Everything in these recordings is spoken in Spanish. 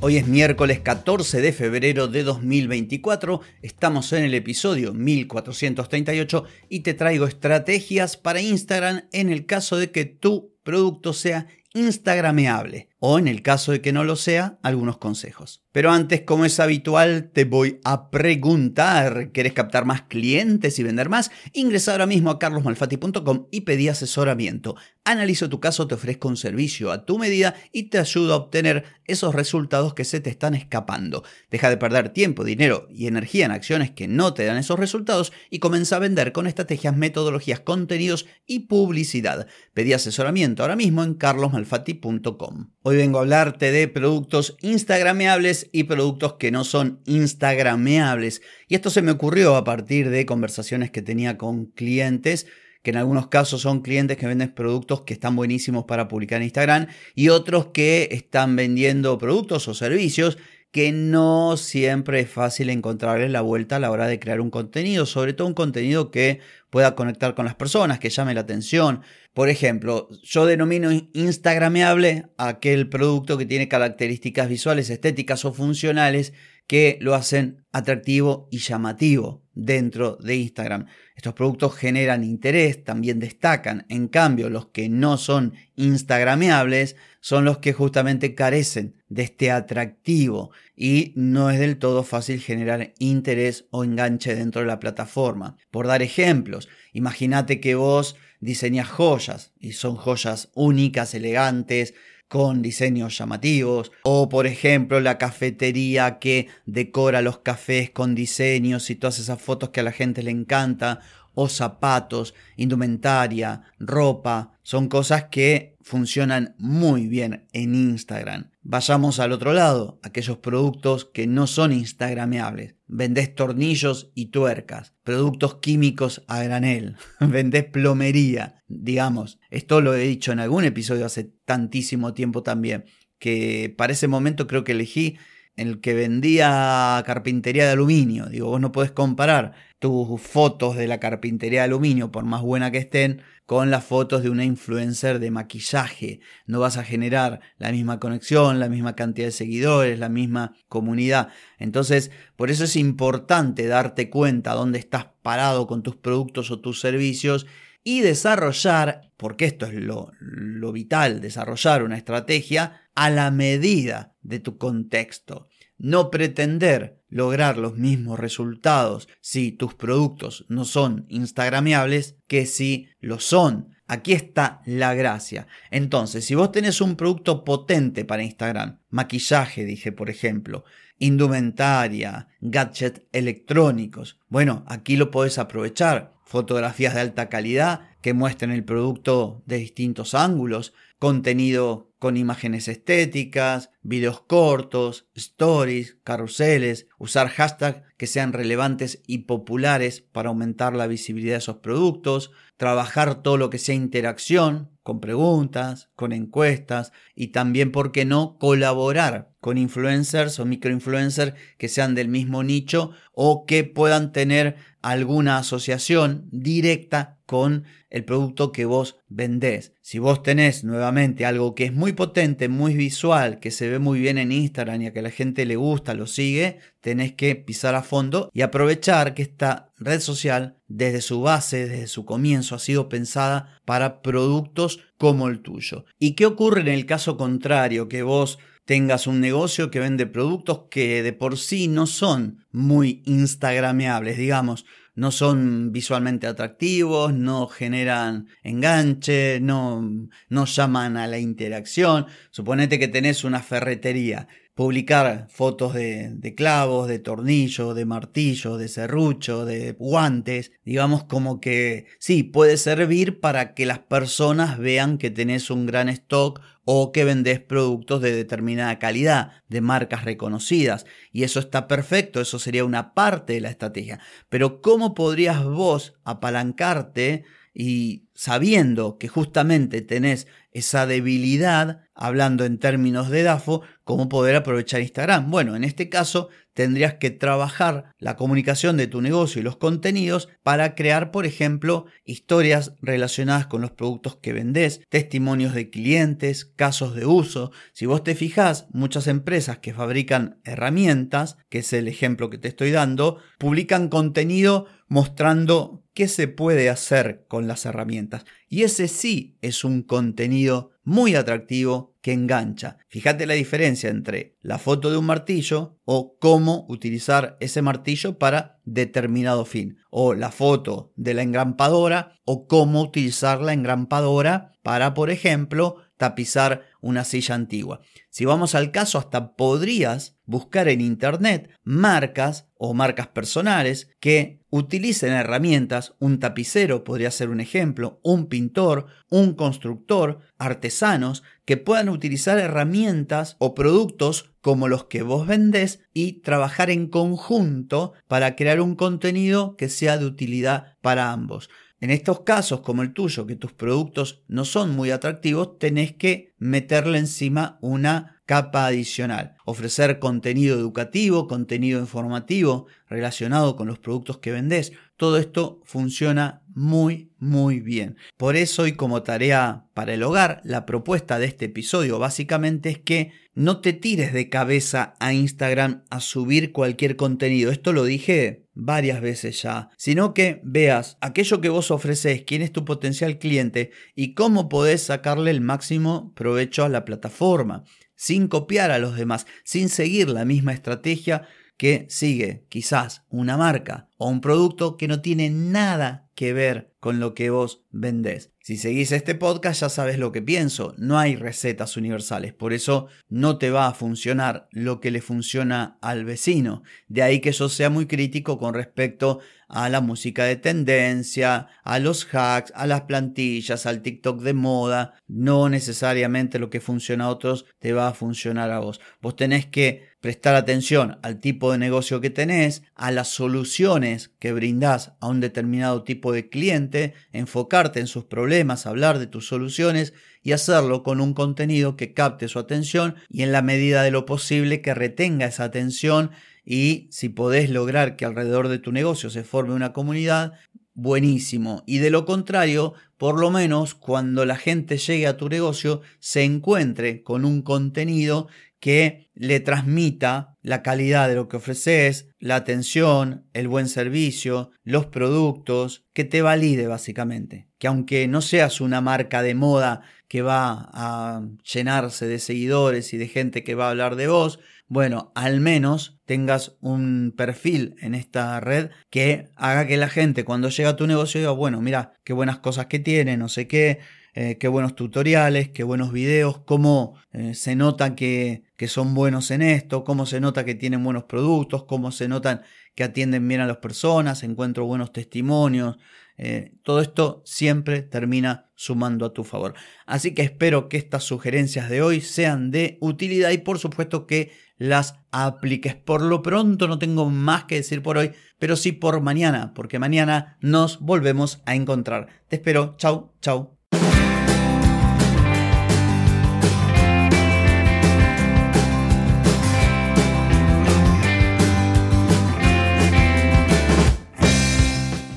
Hoy es miércoles 14 de febrero de 2024, estamos en el episodio 1438 y te traigo estrategias para Instagram en el caso de que tu producto sea instagrameable o en el caso de que no lo sea, algunos consejos. Pero antes, como es habitual, te voy a preguntar, ¿querés captar más clientes y vender más? Ingresa ahora mismo a carlosmalfati.com y pedí asesoramiento. Analizo tu caso, te ofrezco un servicio a tu medida y te ayudo a obtener esos resultados que se te están escapando. Deja de perder tiempo, dinero y energía en acciones que no te dan esos resultados y comienza a vender con estrategias, metodologías, contenidos y publicidad. Pedí asesoramiento ahora mismo en carlosmalfati.com. Hoy vengo a hablarte de productos instagrameables y productos que no son instagrameables. Y esto se me ocurrió a partir de conversaciones que tenía con clientes que en algunos casos son clientes que venden productos que están buenísimos para publicar en Instagram y otros que están vendiendo productos o servicios que no siempre es fácil encontrarle la vuelta a la hora de crear un contenido, sobre todo un contenido que pueda conectar con las personas, que llame la atención. Por ejemplo, yo denomino instagrameable aquel producto que tiene características visuales, estéticas o funcionales que lo hacen atractivo y llamativo dentro de Instagram. Estos productos generan interés, también destacan. En cambio, los que no son instagrameables son los que justamente carecen de este atractivo y no es del todo fácil generar interés o enganche dentro de la plataforma. Por dar ejemplos, imagínate que vos diseñas joyas y son joyas únicas, elegantes, con diseños llamativos, o por ejemplo la cafetería que decora los cafés con diseños y todas esas fotos que a la gente le encanta, o zapatos, indumentaria, ropa, son cosas que funcionan muy bien en Instagram. Vayamos al otro lado, aquellos productos que no son instagrameables. Vendés tornillos y tuercas, productos químicos a granel, vendés plomería, digamos. Esto lo he dicho en algún episodio hace tantísimo tiempo también, que para ese momento creo que elegí el que vendía carpintería de aluminio. Digo, vos no podés comparar tus fotos de la carpintería de aluminio, por más buena que estén, con las fotos de una influencer de maquillaje. No vas a generar la misma conexión, la misma cantidad de seguidores, la misma comunidad. Entonces, por eso es importante darte cuenta dónde estás parado con tus productos o tus servicios y desarrollar, porque esto es lo vital, desarrollar una estrategia a la medida de tu contexto. No pretender lograr los mismos resultados si tus productos no son instagrameables que si lo son. Aquí está la gracia. Entonces, si vos tenés un producto potente para Instagram, maquillaje, dije por ejemplo, indumentaria, gadgets electrónicos, bueno, aquí lo podés aprovechar. Fotografías de alta calidad que muestren el producto de distintos ángulos, contenido con imágenes estéticas, videos cortos, stories, carruseles, usar hashtags que sean relevantes y populares para aumentar la visibilidad de esos productos, trabajar todo lo que sea interacción con preguntas, con encuestas y también, ¿por qué no?, colaborar con influencers o microinfluencers que sean del mismo nicho o que puedan tener alguna asociación directa con el producto que vos vendés. Si vos tenés nuevamente algo que es muy potente, muy visual, que se ve muy bien en Instagram y a que la gente le gusta, lo sigue, tenés que pisar a fondo y aprovechar que esta red social desde su base, desde su comienzo, ha sido pensada para productos como el tuyo. ¿Y qué ocurre en el caso contrario? Que vos tengas un negocio que vende productos que de por sí no son muy instagrameables, digamos, no son visualmente atractivos, no generan enganche, no, no llaman a la interacción. Suponete que tenés una ferretería publicar fotos de, clavos, de tornillo, de martillo, de serrucho, de guantes, digamos como que sí, puede servir para que las personas vean que tenés un gran stock o que vendés productos de determinada calidad, de marcas reconocidas. Y eso está perfecto, eso sería una parte de la estrategia. Pero ¿cómo podrías vos apalancarte y sabiendo que justamente tenés esa debilidad, hablando en términos de DAFO, cómo poder aprovechar Instagram. Bueno, en este caso tendrías que trabajar la comunicación de tu negocio y los contenidos para crear, por ejemplo, historias relacionadas con los productos que vendés, testimonios de clientes, casos de uso. Si vos te fijás, muchas empresas que fabrican herramientas, que es el ejemplo que te estoy dando, publican contenido mostrando qué se puede hacer con las herramientas. Y ese sí es un contenido muy atractivo que engancha. Fíjate la diferencia entre la foto de un martillo o cómo utilizar ese martillo para determinado fin. O la foto de la engrampadora o cómo utilizar la engrampadora para, por ejemplo, tapizar una silla antigua. Si vamos al caso, hasta podrías buscar en Internet marcas o marcas personales que utilicen herramientas, un tapicero podría ser un ejemplo, un pintor, un constructor, artesanos, que puedan utilizar herramientas o productos como los que vos vendés y trabajar en conjunto para crear un contenido que sea de utilidad para ambos. En estos casos, como el tuyo, que tus productos no son muy atractivos, tenés que meterle encima una capa adicional. Ofrecer contenido educativo, contenido informativo relacionado con los productos que vendés. Todo esto funciona muy, muy bien. Por eso y como tarea para el hogar, la propuesta de este episodio básicamente es que no te tires de cabeza a Instagram a subir cualquier contenido. Esto lo dije varias veces ya, sino que veas aquello que vos ofreces, quién es tu potencial cliente y cómo podés sacarle el máximo provecho a la plataforma, sin copiar a los demás, sin seguir la misma estrategia que sigue quizás una marca o un producto que no tiene nada que ver con lo que vos vendés. Si seguís este podcast ya sabes lo que pienso, no hay recetas universales, por eso no te va a funcionar lo que le funciona al vecino. De ahí que yo sea muy crítico con respecto a la música de tendencia, a los hacks, a las plantillas, al TikTok de moda. No necesariamente lo que funciona a otros te va a funcionar a vos. Vos tenés que prestar atención al tipo de negocio que tenés, a las soluciones que brindás a un determinado tipo de cliente, enfocarte en sus problemas, hablar de tus soluciones y hacerlo con un contenido que capte su atención y en la medida de lo posible que retenga esa atención y si podés lograr que alrededor de tu negocio se forme una comunidad, buenísimo. Y de lo contrario, por lo menos cuando la gente llegue a tu negocio, se encuentre con un contenido que le transmita la calidad de lo que ofreces, la atención, el buen servicio, los productos, que te valide básicamente. Que aunque no seas una marca de moda que va a llenarse de seguidores y de gente que va a hablar de vos, bueno, al menos tengas un perfil en esta red que haga que la gente cuando llega a tu negocio diga, bueno, mira, qué buenas cosas que tiene, no sé qué, eh, qué buenos tutoriales, qué buenos videos, cómo eh, se nota que, que, son buenos en esto, cómo se nota que tienen buenos productos, cómo se notan que atienden bien a las personas, encuentro buenos testimonios. Eh, todo esto siempre termina sumando a tu favor. Así que espero que estas sugerencias de hoy sean de utilidad y por supuesto que las apliques. Por lo pronto no tengo más que decir por hoy, pero sí por mañana, porque mañana nos volvemos a encontrar. Te espero. Chau, chau.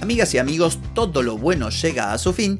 Amigas y amigos, todo lo bueno llega a su fin